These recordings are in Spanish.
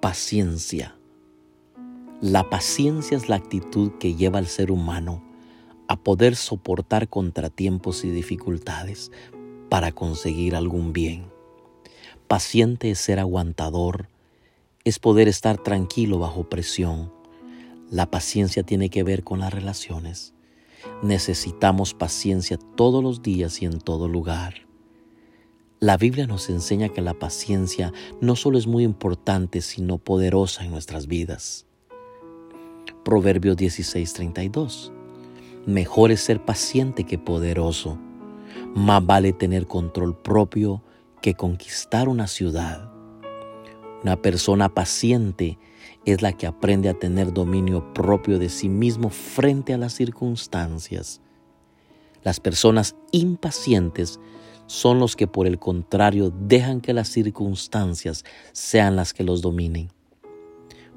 Paciencia. La paciencia es la actitud que lleva al ser humano a poder soportar contratiempos y dificultades para conseguir algún bien. Paciente es ser aguantador, es poder estar tranquilo bajo presión. La paciencia tiene que ver con las relaciones. Necesitamos paciencia todos los días y en todo lugar. La Biblia nos enseña que la paciencia no solo es muy importante, sino poderosa en nuestras vidas. Proverbios 16:32. Mejor es ser paciente que poderoso. Más vale tener control propio que conquistar una ciudad. Una persona paciente es la que aprende a tener dominio propio de sí mismo frente a las circunstancias. Las personas impacientes son los que por el contrario dejan que las circunstancias sean las que los dominen.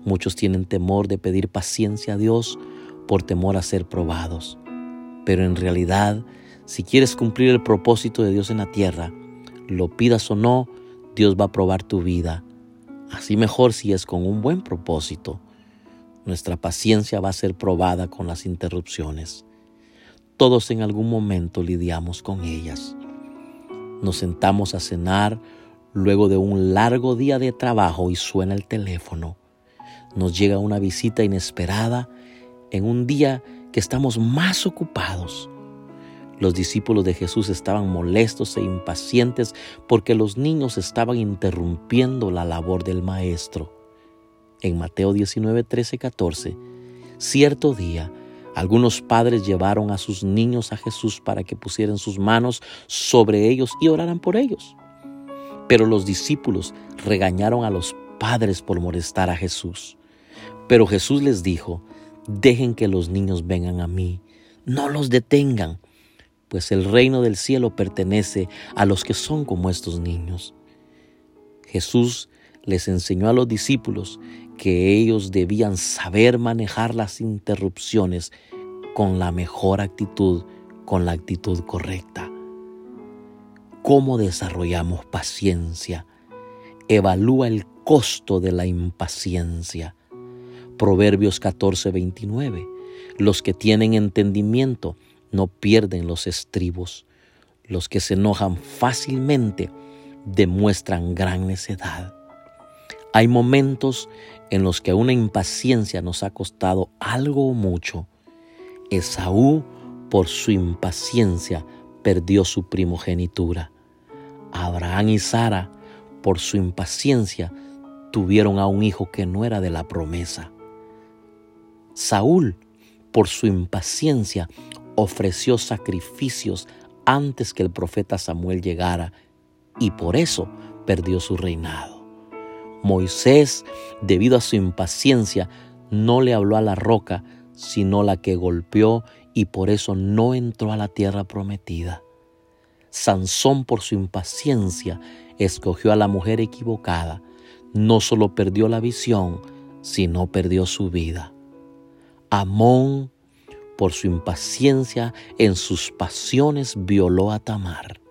Muchos tienen temor de pedir paciencia a Dios por temor a ser probados. Pero en realidad, si quieres cumplir el propósito de Dios en la tierra, lo pidas o no, Dios va a probar tu vida. Así mejor si es con un buen propósito. Nuestra paciencia va a ser probada con las interrupciones. Todos en algún momento lidiamos con ellas. Nos sentamos a cenar luego de un largo día de trabajo y suena el teléfono. Nos llega una visita inesperada en un día que estamos más ocupados. Los discípulos de Jesús estaban molestos e impacientes porque los niños estaban interrumpiendo la labor del Maestro. En Mateo 19, 13, 14, cierto día, algunos padres llevaron a sus niños a Jesús para que pusieran sus manos sobre ellos y oraran por ellos. Pero los discípulos regañaron a los padres por molestar a Jesús. Pero Jesús les dijo, dejen que los niños vengan a mí, no los detengan, pues el reino del cielo pertenece a los que son como estos niños. Jesús les enseñó a los discípulos que ellos debían saber manejar las interrupciones con la mejor actitud, con la actitud correcta. ¿Cómo desarrollamos paciencia? Evalúa el costo de la impaciencia. Proverbios 14, 29. Los que tienen entendimiento no pierden los estribos. Los que se enojan fácilmente demuestran gran necedad. Hay momentos en los que una impaciencia nos ha costado algo o mucho. Esaú, por su impaciencia, perdió su primogenitura. Abraham y Sara, por su impaciencia, tuvieron a un hijo que no era de la promesa. Saúl, por su impaciencia, ofreció sacrificios antes que el profeta Samuel llegara y por eso perdió su reinado. Moisés, debido a su impaciencia, no le habló a la roca, sino la que golpeó y por eso no entró a la tierra prometida. Sansón, por su impaciencia, escogió a la mujer equivocada. No solo perdió la visión, sino perdió su vida. Amón, por su impaciencia en sus pasiones, violó a Tamar.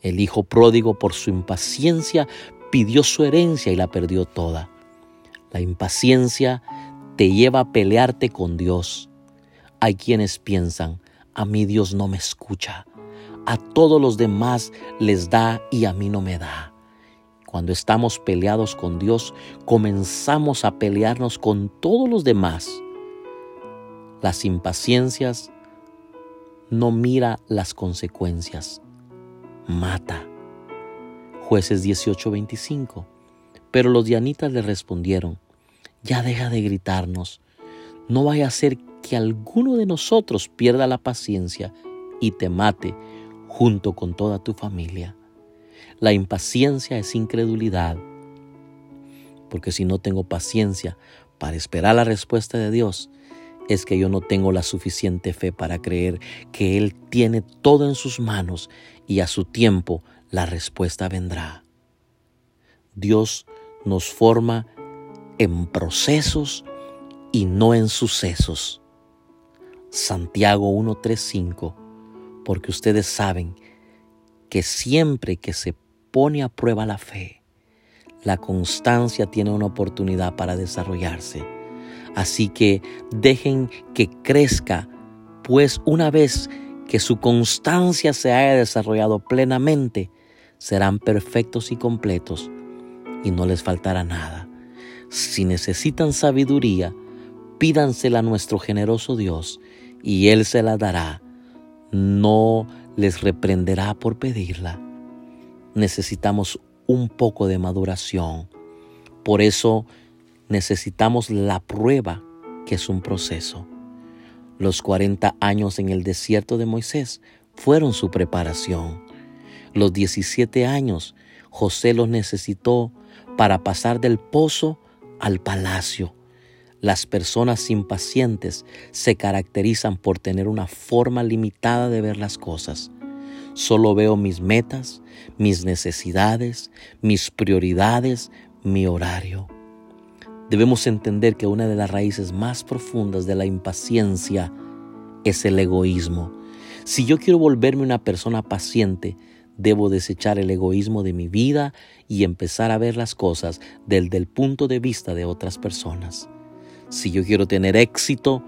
El hijo pródigo, por su impaciencia, pidió su herencia y la perdió toda. La impaciencia te lleva a pelearte con Dios. Hay quienes piensan, a mí Dios no me escucha, a todos los demás les da y a mí no me da. Cuando estamos peleados con Dios, comenzamos a pelearnos con todos los demás. Las impaciencias no mira las consecuencias, mata. Jueces 18:25. Pero los dianitas le respondieron, ya deja de gritarnos, no vaya a ser que alguno de nosotros pierda la paciencia y te mate junto con toda tu familia. La impaciencia es incredulidad, porque si no tengo paciencia para esperar la respuesta de Dios, es que yo no tengo la suficiente fe para creer que Él tiene todo en sus manos y a su tiempo la respuesta vendrá. Dios nos forma en procesos y no en sucesos. Santiago 1.3.5, porque ustedes saben que siempre que se pone a prueba la fe, la constancia tiene una oportunidad para desarrollarse. Así que dejen que crezca, pues una vez que su constancia se haya desarrollado plenamente, serán perfectos y completos y no les faltará nada. Si necesitan sabiduría, pídansela a nuestro generoso Dios y Él se la dará. No les reprenderá por pedirla. Necesitamos un poco de maduración. Por eso necesitamos la prueba, que es un proceso. Los 40 años en el desierto de Moisés fueron su preparación. Los 17 años José los necesitó para pasar del pozo al palacio. Las personas impacientes se caracterizan por tener una forma limitada de ver las cosas. Solo veo mis metas, mis necesidades, mis prioridades, mi horario. Debemos entender que una de las raíces más profundas de la impaciencia es el egoísmo. Si yo quiero volverme una persona paciente, debo desechar el egoísmo de mi vida y empezar a ver las cosas desde el punto de vista de otras personas. Si yo quiero tener éxito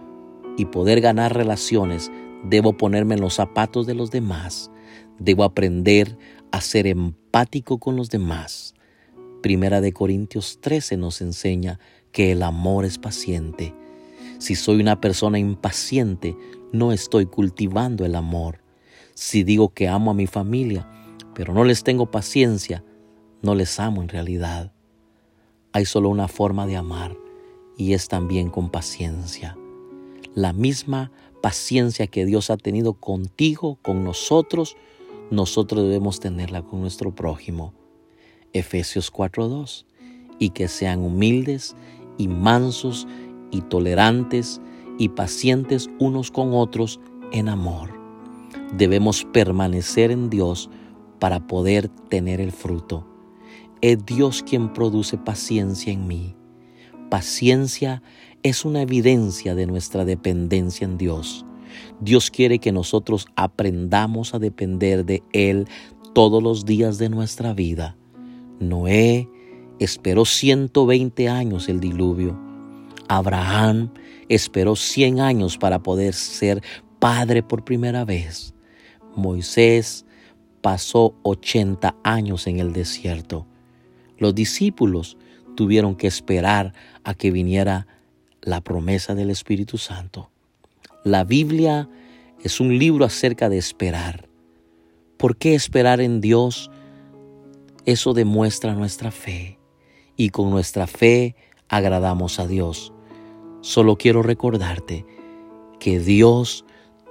y poder ganar relaciones, debo ponerme en los zapatos de los demás Debo aprender a ser empático con los demás. Primera de Corintios 13 nos enseña que el amor es paciente. Si soy una persona impaciente, no estoy cultivando el amor. Si digo que amo a mi familia, pero no les tengo paciencia, no les amo en realidad. Hay solo una forma de amar y es también con paciencia. La misma paciencia que Dios ha tenido contigo, con nosotros, nosotros debemos tenerla con nuestro prójimo. Efesios 4:2. Y que sean humildes y mansos y tolerantes y pacientes unos con otros en amor. Debemos permanecer en Dios para poder tener el fruto. Es Dios quien produce paciencia en mí. Paciencia es una evidencia de nuestra dependencia en Dios. Dios quiere que nosotros aprendamos a depender de Él todos los días de nuestra vida. Noé esperó 120 años el diluvio. Abraham esperó 100 años para poder ser padre por primera vez. Moisés pasó 80 años en el desierto. Los discípulos tuvieron que esperar a que viniera la promesa del Espíritu Santo. La Biblia es un libro acerca de esperar. ¿Por qué esperar en Dios? Eso demuestra nuestra fe y con nuestra fe agradamos a Dios. Solo quiero recordarte que Dios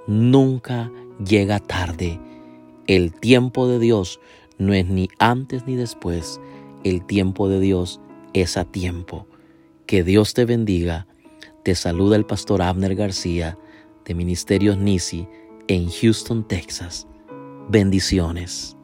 nunca llega tarde. El tiempo de Dios no es ni antes ni después. El tiempo de Dios es a tiempo. Que Dios te bendiga. Te saluda el pastor Abner García de Ministerios Nisi en Houston, Texas. Bendiciones.